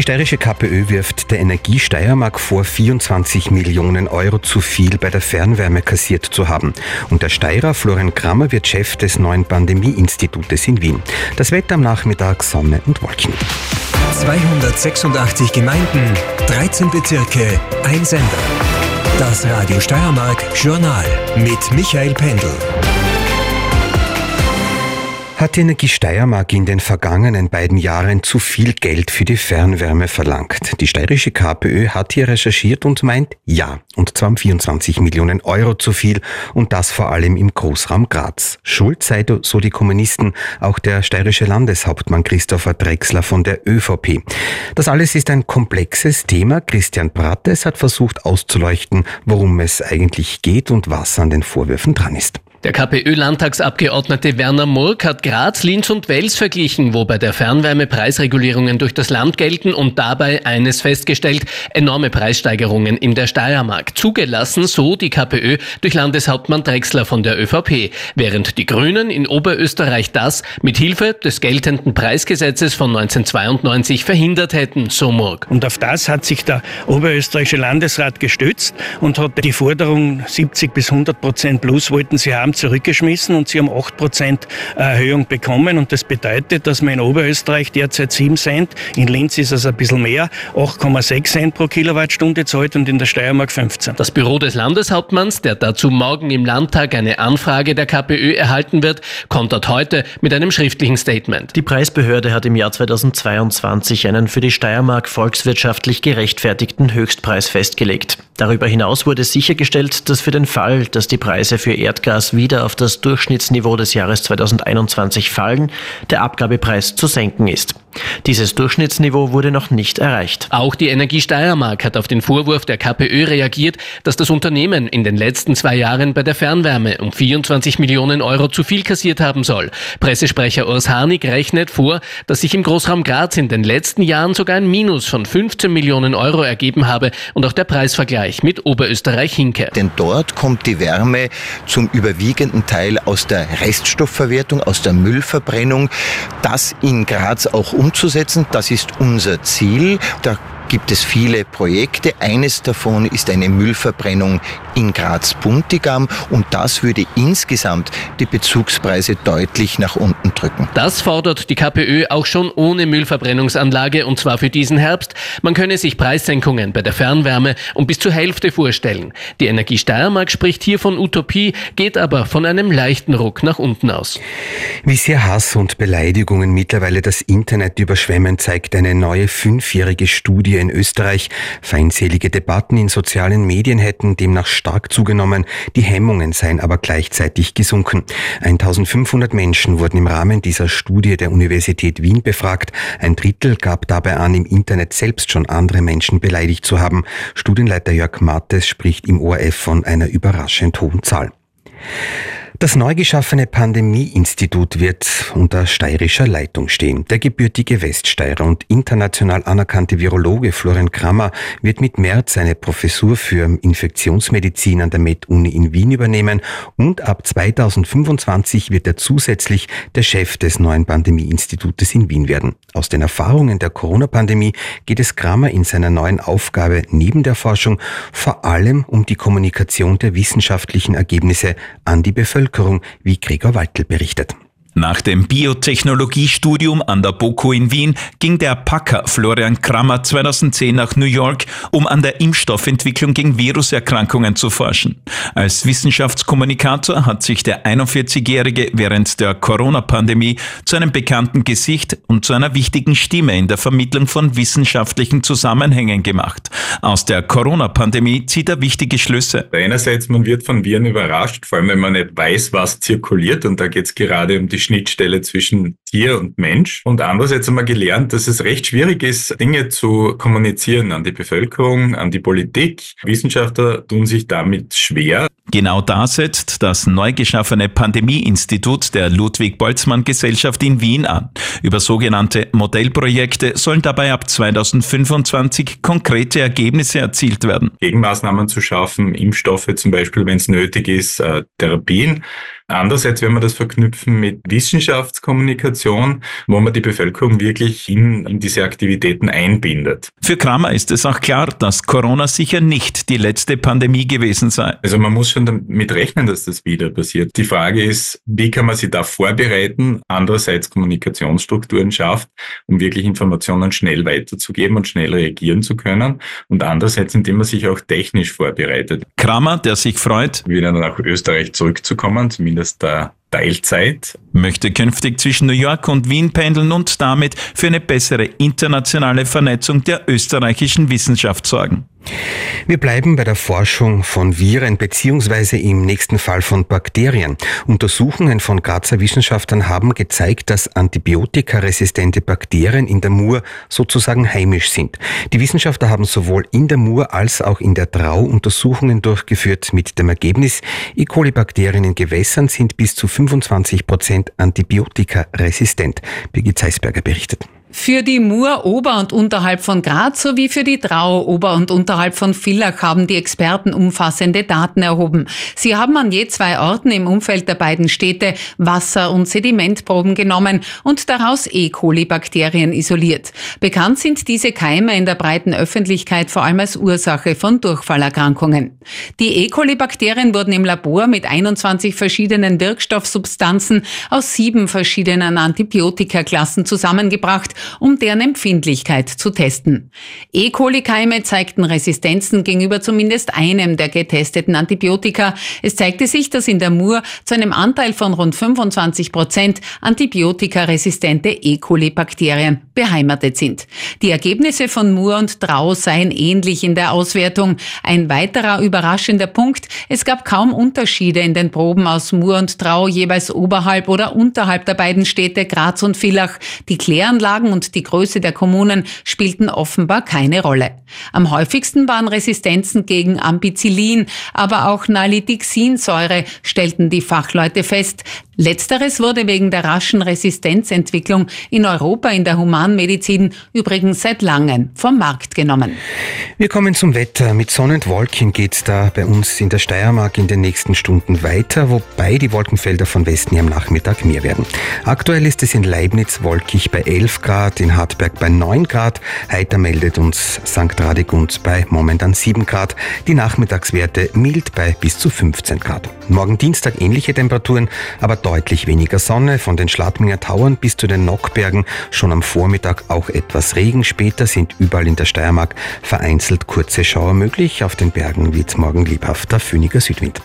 Die steirische KPÖ wirft der Energie Steiermark vor, 24 Millionen Euro zu viel bei der Fernwärme kassiert zu haben. Und der Steirer Florian Krammer wird Chef des neuen Pandemie-Institutes in Wien. Das Wetter am Nachmittag Sonne und Wolken. 286 Gemeinden, 13 Bezirke, ein Sender. Das Radio Steiermark Journal mit Michael Pendel. Hat die Energie Steiermark in den vergangenen beiden Jahren zu viel Geld für die Fernwärme verlangt? Die steirische KPÖ hat hier recherchiert und meint ja, und zwar um 24 Millionen Euro zu viel und das vor allem im Großraum Graz. Schuld sei, so die Kommunisten, auch der steirische Landeshauptmann Christopher Drexler von der ÖVP. Das alles ist ein komplexes Thema. Christian Brattes hat versucht auszuleuchten, worum es eigentlich geht und was an den Vorwürfen dran ist. Der KPÖ-Landtagsabgeordnete Werner Murk hat Graz, Linz und Wels verglichen, wo bei der Fernwärme Preisregulierungen durch das Land gelten und dabei eines festgestellt, enorme Preissteigerungen in der Steiermark. Zugelassen, so die KPÖ durch Landeshauptmann Drexler von der ÖVP, während die Grünen in Oberösterreich das mit Hilfe des geltenden Preisgesetzes von 1992 verhindert hätten, so Murk. Und auf das hat sich der Oberösterreichische Landesrat gestützt und hat die Forderung 70 bis 100 Prozent plus wollten sie haben haben zurückgeschmissen und sie haben 8% Erhöhung bekommen. Und das bedeutet, dass man in Oberösterreich derzeit 7 Cent, in Linz ist es ein bisschen mehr, 8,6 Cent pro Kilowattstunde zahlt und in der Steiermark 15. Das Büro des Landeshauptmanns, der dazu morgen im Landtag eine Anfrage der KPÖ erhalten wird, kontert heute mit einem schriftlichen Statement. Die Preisbehörde hat im Jahr 2022 einen für die Steiermark volkswirtschaftlich gerechtfertigten Höchstpreis festgelegt. Darüber hinaus wurde sichergestellt, dass für den Fall, dass die Preise für Erdgas wieder auf das Durchschnittsniveau des Jahres 2021 fallen, der Abgabepreis zu senken ist. Dieses Durchschnittsniveau wurde noch nicht erreicht. Auch die Energie Steiermark hat auf den Vorwurf der KPÖ reagiert, dass das Unternehmen in den letzten zwei Jahren bei der Fernwärme um 24 Millionen Euro zu viel kassiert haben soll. Pressesprecher Urs Harnig rechnet vor, dass sich im Großraum Graz in den letzten Jahren sogar ein Minus von 15 Millionen Euro ergeben habe und auch der Preisvergleich mit Oberösterreich hinke. Denn dort kommt die Wärme zum überwiegenden Teil aus der Reststoffverwertung, aus der Müllverbrennung. Das in Graz auch umzusetzen. Das ist unser Ziel. Da gibt es viele Projekte. Eines davon ist eine Müllverbrennung in Graz-Buntigam und das würde insgesamt die Bezugspreise deutlich nach unten drücken. Das fordert die KPÖ auch schon ohne Müllverbrennungsanlage und zwar für diesen Herbst. Man könne sich Preissenkungen bei der Fernwärme um bis zur Hälfte vorstellen. Die Energie Steiermark spricht hier von Utopie, geht aber von einem leichten Ruck nach unten aus. Wie sehr Hass und Beleidigungen mittlerweile das Internet überschwemmen, zeigt eine neue fünfjährige Studie in Österreich. Feindselige Debatten in sozialen Medien hätten demnach stark zugenommen, die Hemmungen seien aber gleichzeitig gesunken. 1500 Menschen wurden im Rahmen dieser Studie der Universität Wien befragt. Ein Drittel gab dabei an, im Internet selbst schon andere Menschen beleidigt zu haben. Studienleiter Jörg Mattes spricht im ORF von einer überraschend hohen Zahl. Das neu geschaffene Pandemie-Institut wird unter steirischer Leitung stehen. Der gebürtige Weststeirer und international anerkannte Virologe Florian Krammer wird mit März seine Professur für Infektionsmedizin an der Med-Uni in Wien übernehmen und ab 2025 wird er zusätzlich der Chef des neuen Pandemie-Institutes in Wien werden. Aus den Erfahrungen der Corona-Pandemie geht es Krammer in seiner neuen Aufgabe neben der Forschung vor allem um die Kommunikation der wissenschaftlichen Ergebnisse an die Bevölkerung. Bevölkerung, wie Gregor Waltel berichtet. Nach dem Biotechnologiestudium an der BOKU in Wien ging der Packer Florian Krammer 2010 nach New York, um an der Impfstoffentwicklung gegen Viruserkrankungen zu forschen. Als Wissenschaftskommunikator hat sich der 41-Jährige während der Corona-Pandemie zu einem bekannten Gesicht und zu einer wichtigen Stimme in der Vermittlung von wissenschaftlichen Zusammenhängen gemacht. Aus der Corona-Pandemie zieht er wichtige Schlüsse. Einerseits, man wird von Viren überrascht, vor allem wenn man nicht weiß, was zirkuliert und da geht es gerade um die Schnittstelle zwischen Tier und Mensch. Und andererseits haben wir gelernt, dass es recht schwierig ist, Dinge zu kommunizieren an die Bevölkerung, an die Politik. Wissenschaftler tun sich damit schwer. Genau da setzt das neu geschaffene Pandemieinstitut der Ludwig-Boltzmann-Gesellschaft in Wien an. Über sogenannte Modellprojekte sollen dabei ab 2025 konkrete Ergebnisse erzielt werden. Gegenmaßnahmen zu schaffen, Impfstoffe zum Beispiel, wenn es nötig ist, äh, Therapien Andererseits werden wir das verknüpfen mit Wissenschaftskommunikation, wo man die Bevölkerung wirklich in, in diese Aktivitäten einbindet. Für Kramer ist es auch klar, dass Corona sicher nicht die letzte Pandemie gewesen sei. Also man muss schon damit rechnen, dass das wieder passiert. Die Frage ist, wie kann man sich da vorbereiten, andererseits Kommunikationsstrukturen schafft, um wirklich Informationen schnell weiterzugeben und schnell reagieren zu können und andererseits, indem man sich auch technisch vorbereitet. Kramer, der sich freut, wieder nach Österreich zurückzukommen, zumindest der Teilzeit. Möchte künftig zwischen New York und Wien pendeln und damit für eine bessere internationale Vernetzung der österreichischen Wissenschaft sorgen. Wir bleiben bei der Forschung von Viren beziehungsweise im nächsten Fall von Bakterien. Untersuchungen von Grazer Wissenschaftlern haben gezeigt, dass antibiotikaresistente Bakterien in der Mur sozusagen heimisch sind. Die Wissenschaftler haben sowohl in der Mur als auch in der Trau Untersuchungen durchgeführt mit dem Ergebnis, E. coli-Bakterien in Gewässern sind bis zu 25 Prozent antibiotikaresistent. Birgit Zeisberger berichtet. Für die Mur ober und unterhalb von Graz sowie für die Drau ober und unterhalb von Villach haben die Experten umfassende Daten erhoben. Sie haben an je zwei Orten im Umfeld der beiden Städte Wasser- und Sedimentproben genommen und daraus E. coli-Bakterien isoliert. Bekannt sind diese Keime in der breiten Öffentlichkeit vor allem als Ursache von Durchfallerkrankungen. Die E. coli-Bakterien wurden im Labor mit 21 verschiedenen Wirkstoffsubstanzen aus sieben verschiedenen Antibiotikaklassen zusammengebracht um deren Empfindlichkeit zu testen. E. coli-Keime zeigten Resistenzen gegenüber zumindest einem der getesteten Antibiotika. Es zeigte sich, dass in der Mur zu einem Anteil von rund 25 Prozent antibiotikaresistente E. coli-Bakterien beheimatet sind. Die Ergebnisse von Mur und Trau seien ähnlich in der Auswertung. Ein weiterer überraschender Punkt, es gab kaum Unterschiede in den Proben aus Mur und Trau jeweils oberhalb oder unterhalb der beiden Städte Graz und Villach. Die Kläranlagen und die Größe der Kommunen spielten offenbar keine Rolle. Am häufigsten waren Resistenzen gegen Ampicillin, aber auch Nalidixinsäure, stellten die Fachleute fest. Letzteres wurde wegen der raschen Resistenzentwicklung in Europa in der Humanmedizin übrigens seit langem vom Markt genommen. Wir kommen zum Wetter. Mit Sonne und Wolken geht es da bei uns in der Steiermark in den nächsten Stunden weiter, wobei die Wolkenfelder von Westen am Nachmittag mehr werden. Aktuell ist es in Leibniz wolkig bei 11 Grad, in Hartberg bei 9 Grad. Heiter meldet uns St. Radegund bei momentan 7 Grad. Die Nachmittagswerte mild bei bis zu 15 Grad. Morgen Dienstag ähnliche Temperaturen, aber deutlich weniger Sonne, von den Schladminger Tauern bis zu den Nockbergen schon am Vormittag auch etwas Regen. Später sind überall in der Steiermark vereinzelt kurze Schauer möglich. Auf den Bergen weht morgen lebhafter föhniger Südwind.